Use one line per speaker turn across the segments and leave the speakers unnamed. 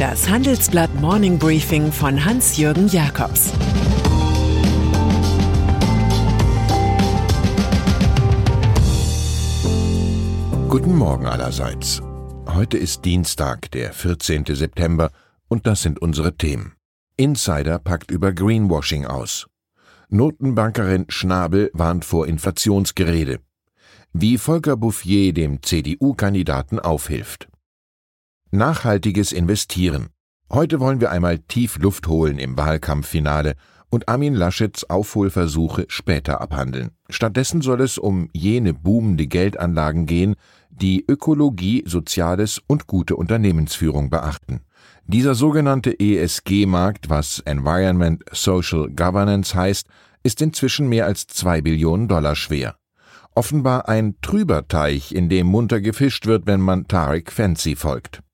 Das Handelsblatt Morning Briefing von Hans-Jürgen Jakobs
Guten Morgen allerseits. Heute ist Dienstag, der 14. September, und das sind unsere Themen. Insider packt über Greenwashing aus. Notenbankerin Schnabel warnt vor Inflationsgerede. Wie Volker Bouffier dem CDU-Kandidaten aufhilft. Nachhaltiges Investieren. Heute wollen wir einmal tief Luft holen im Wahlkampffinale und Armin Laschets Aufholversuche später abhandeln. Stattdessen soll es um jene boomende Geldanlagen gehen, die Ökologie, Soziales und gute Unternehmensführung beachten. Dieser sogenannte ESG-Markt, was Environment Social Governance heißt, ist inzwischen mehr als zwei Billionen Dollar schwer. Offenbar ein trüber Teich, in dem munter gefischt wird, wenn man Tarek Fancy folgt.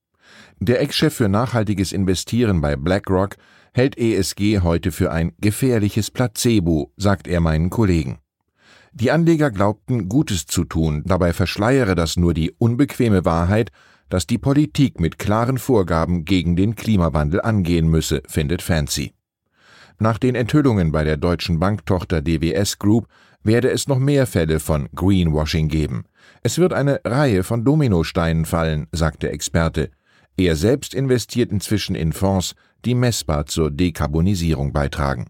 Der Ex-Chef für nachhaltiges Investieren bei BlackRock hält ESG heute für ein gefährliches Placebo, sagt er meinen Kollegen. Die Anleger glaubten, Gutes zu tun, dabei verschleiere das nur die unbequeme Wahrheit, dass die Politik mit klaren Vorgaben gegen den Klimawandel angehen müsse, findet Fancy. Nach den Enthüllungen bei der deutschen Banktochter DWS Group werde es noch mehr Fälle von Greenwashing geben. Es wird eine Reihe von Dominosteinen fallen, sagt der Experte. Er selbst investiert inzwischen in Fonds, die messbar zur Dekarbonisierung beitragen.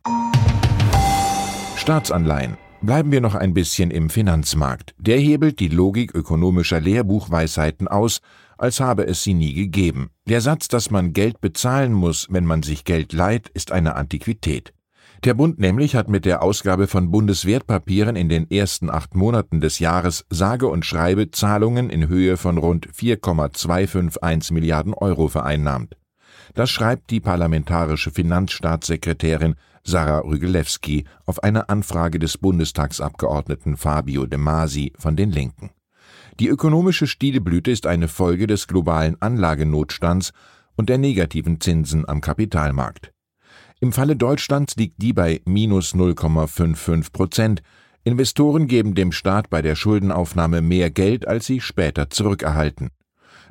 Staatsanleihen. Bleiben wir noch ein bisschen im Finanzmarkt. Der hebelt die Logik ökonomischer Lehrbuchweisheiten aus, als habe es sie nie gegeben. Der Satz, dass man Geld bezahlen muss, wenn man sich Geld leiht, ist eine Antiquität. Der Bund nämlich hat mit der Ausgabe von Bundeswertpapieren in den ersten acht Monaten des Jahres sage und schreibe Zahlungen in Höhe von rund 4,251 Milliarden Euro vereinnahmt. Das schreibt die parlamentarische Finanzstaatssekretärin Sarah Rügelewski auf eine Anfrage des Bundestagsabgeordneten Fabio De Masi von den Linken. Die ökonomische Stilblüte ist eine Folge des globalen Anlagenotstands und der negativen Zinsen am Kapitalmarkt. Im Falle Deutschlands liegt die bei minus 0,55 Prozent. Investoren geben dem Staat bei der Schuldenaufnahme mehr Geld, als sie später zurückerhalten.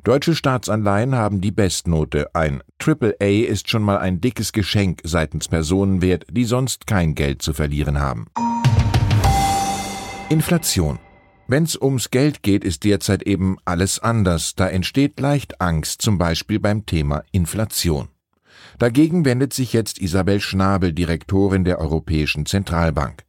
Deutsche Staatsanleihen haben die Bestnote. Ein AAA ist schon mal ein dickes Geschenk seitens Personenwert, die sonst kein Geld zu verlieren haben. Inflation. Wenn's ums Geld geht, ist derzeit eben alles anders. Da entsteht leicht Angst, zum Beispiel beim Thema Inflation. Dagegen wendet sich jetzt Isabel Schnabel, Direktorin der Europäischen Zentralbank.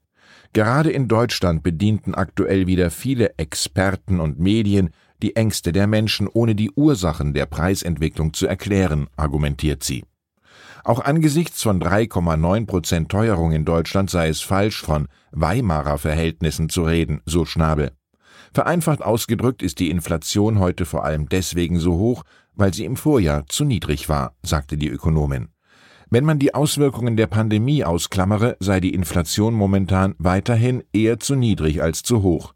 Gerade in Deutschland bedienten aktuell wieder viele Experten und Medien die Ängste der Menschen, ohne die Ursachen der Preisentwicklung zu erklären, argumentiert sie. Auch angesichts von 3,9 Prozent Teuerung in Deutschland sei es falsch, von Weimarer Verhältnissen zu reden, so Schnabel. Vereinfacht ausgedrückt ist die Inflation heute vor allem deswegen so hoch, weil sie im Vorjahr zu niedrig war, sagte die Ökonomin. Wenn man die Auswirkungen der Pandemie ausklammere, sei die Inflation momentan weiterhin eher zu niedrig als zu hoch.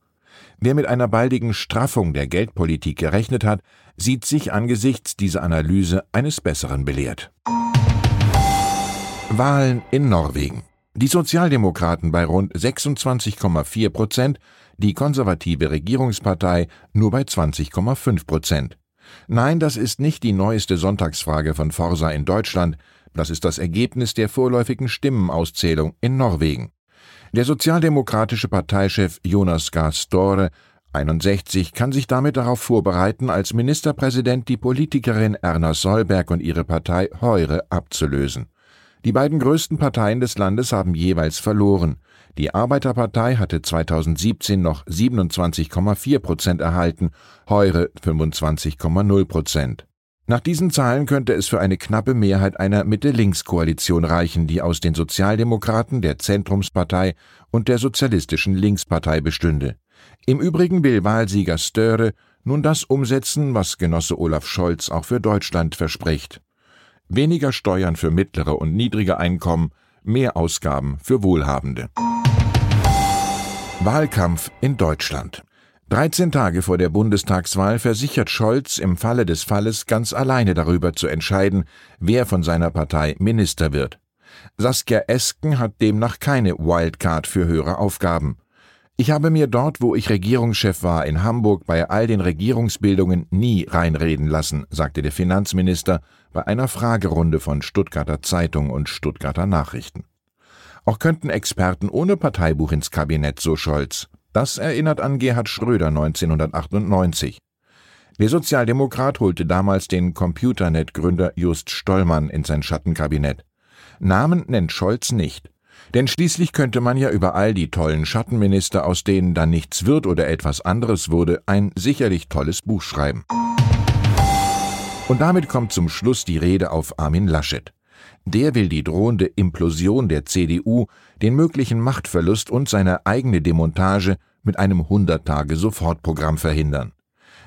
Wer mit einer baldigen Straffung der Geldpolitik gerechnet hat, sieht sich angesichts dieser Analyse eines Besseren belehrt. Wahlen in Norwegen. Die Sozialdemokraten bei rund 26,4 Prozent, die konservative Regierungspartei nur bei 20,5 Prozent. Nein, das ist nicht die neueste Sonntagsfrage von Forsa in Deutschland, das ist das Ergebnis der vorläufigen Stimmenauszählung in Norwegen. Der sozialdemokratische Parteichef Jonas Gahr Støre 61 kann sich damit darauf vorbereiten, als Ministerpräsident die Politikerin Erna Solberg und ihre Partei Heure abzulösen. Die beiden größten Parteien des Landes haben jeweils verloren. Die Arbeiterpartei hatte 2017 noch 27,4 Prozent erhalten, Heure 25,0 Prozent. Nach diesen Zahlen könnte es für eine knappe Mehrheit einer Mitte-Links-Koalition reichen, die aus den Sozialdemokraten, der Zentrumspartei und der Sozialistischen Linkspartei bestünde. Im Übrigen will Wahlsieger Störe nun das umsetzen, was Genosse Olaf Scholz auch für Deutschland verspricht. Weniger Steuern für mittlere und niedrige Einkommen, mehr Ausgaben für Wohlhabende. Wahlkampf in Deutschland. 13 Tage vor der Bundestagswahl versichert Scholz, im Falle des Falles ganz alleine darüber zu entscheiden, wer von seiner Partei Minister wird. Saskia Esken hat demnach keine Wildcard für höhere Aufgaben. Ich habe mir dort, wo ich Regierungschef war, in Hamburg bei all den Regierungsbildungen nie reinreden lassen, sagte der Finanzminister bei einer Fragerunde von Stuttgarter Zeitung und Stuttgarter Nachrichten. Auch könnten Experten ohne Parteibuch ins Kabinett, so Scholz. Das erinnert an Gerhard Schröder 1998. Der Sozialdemokrat holte damals den Computernet-Gründer Just Stollmann in sein Schattenkabinett. Namen nennt Scholz nicht. Denn schließlich könnte man ja über all die tollen Schattenminister, aus denen dann nichts wird oder etwas anderes wurde, ein sicherlich tolles Buch schreiben. Und damit kommt zum Schluss die Rede auf Armin Laschet. Der will die drohende Implosion der CDU, den möglichen Machtverlust und seine eigene Demontage mit einem 100-Tage-Sofortprogramm verhindern.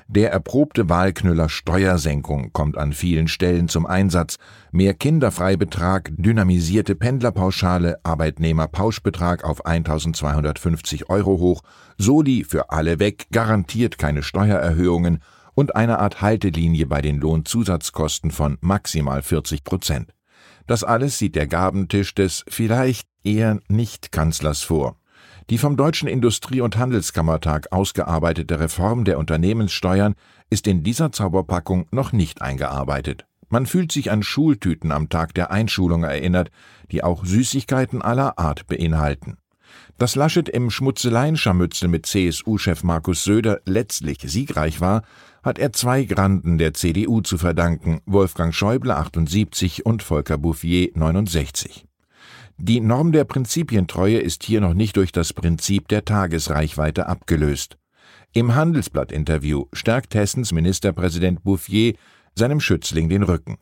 Der erprobte Wahlknüller Steuersenkung kommt an vielen Stellen zum Einsatz. Mehr Kinderfreibetrag, dynamisierte Pendlerpauschale, Arbeitnehmerpauschbetrag auf 1250 Euro hoch, Soli für alle weg, garantiert keine Steuererhöhungen und eine Art Haltelinie bei den Lohnzusatzkosten von maximal 40 Prozent. Das alles sieht der Gabentisch des vielleicht eher Nicht-Kanzlers vor. Die vom Deutschen Industrie- und Handelskammertag ausgearbeitete Reform der Unternehmenssteuern ist in dieser Zauberpackung noch nicht eingearbeitet. Man fühlt sich an Schultüten am Tag der Einschulung erinnert, die auch Süßigkeiten aller Art beinhalten. Dass Laschet im Schmutzeleienscharmützel mit CSU-Chef Markus Söder letztlich siegreich war, hat er zwei Granden der CDU zu verdanken, Wolfgang Schäuble 78 und Volker Bouffier 69. Die Norm der Prinzipientreue ist hier noch nicht durch das Prinzip der Tagesreichweite abgelöst. Im Handelsblatt-Interview stärkt Hessens Ministerpräsident Bouffier seinem Schützling den Rücken.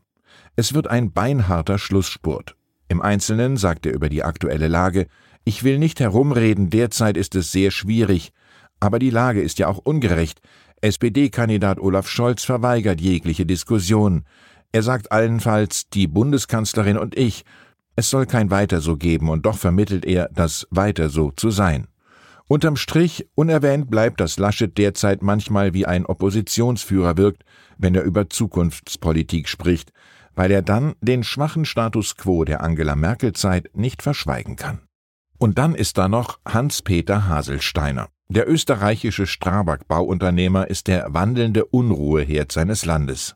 Es wird ein beinharter Schlussspurt. Im Einzelnen sagt er über die aktuelle Lage, ich will nicht herumreden, derzeit ist es sehr schwierig, aber die Lage ist ja auch ungerecht. SPD-Kandidat Olaf Scholz verweigert jegliche Diskussion. Er sagt allenfalls, die Bundeskanzlerin und ich es soll kein Weiter so geben, und doch vermittelt er, das Weiter so zu sein. Unterm Strich unerwähnt bleibt, dass Laschet derzeit manchmal wie ein Oppositionsführer wirkt, wenn er über Zukunftspolitik spricht, weil er dann den schwachen Status quo der Angela Merkel Zeit nicht verschweigen kann. Und dann ist da noch Hans-Peter Haselsteiner. Der österreichische Strabag-Bauunternehmer ist der wandelnde Unruheherd seines Landes.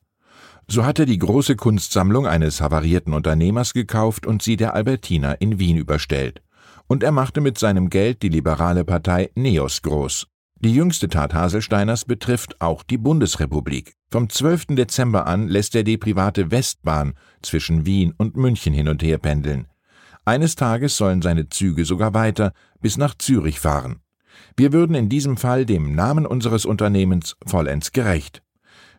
So hat er die große Kunstsammlung eines havarierten Unternehmers gekauft und sie der Albertina in Wien überstellt. Und er machte mit seinem Geld die liberale Partei Neos groß. Die jüngste Tat Haselsteiners betrifft auch die Bundesrepublik. Vom 12. Dezember an lässt er die private Westbahn zwischen Wien und München hin und her pendeln. Eines Tages sollen seine Züge sogar weiter bis nach Zürich fahren. Wir würden in diesem Fall dem Namen unseres Unternehmens vollends gerecht.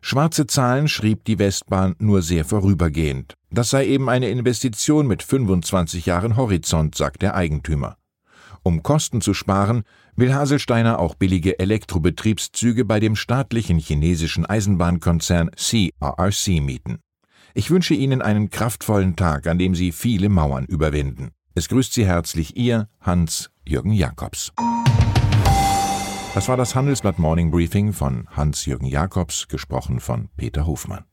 Schwarze Zahlen schrieb die Westbahn nur sehr vorübergehend. Das sei eben eine Investition mit 25 Jahren Horizont, sagt der Eigentümer. Um Kosten zu sparen, will Haselsteiner auch billige Elektrobetriebszüge bei dem staatlichen chinesischen Eisenbahnkonzern CRRC mieten. Ich wünsche Ihnen einen kraftvollen Tag, an dem Sie viele Mauern überwinden. Es grüßt Sie herzlich Ihr Hans-Jürgen Jakobs. Das war das Handelsblatt Morning Briefing von Hans-Jürgen Jakobs, gesprochen von Peter Hofmann.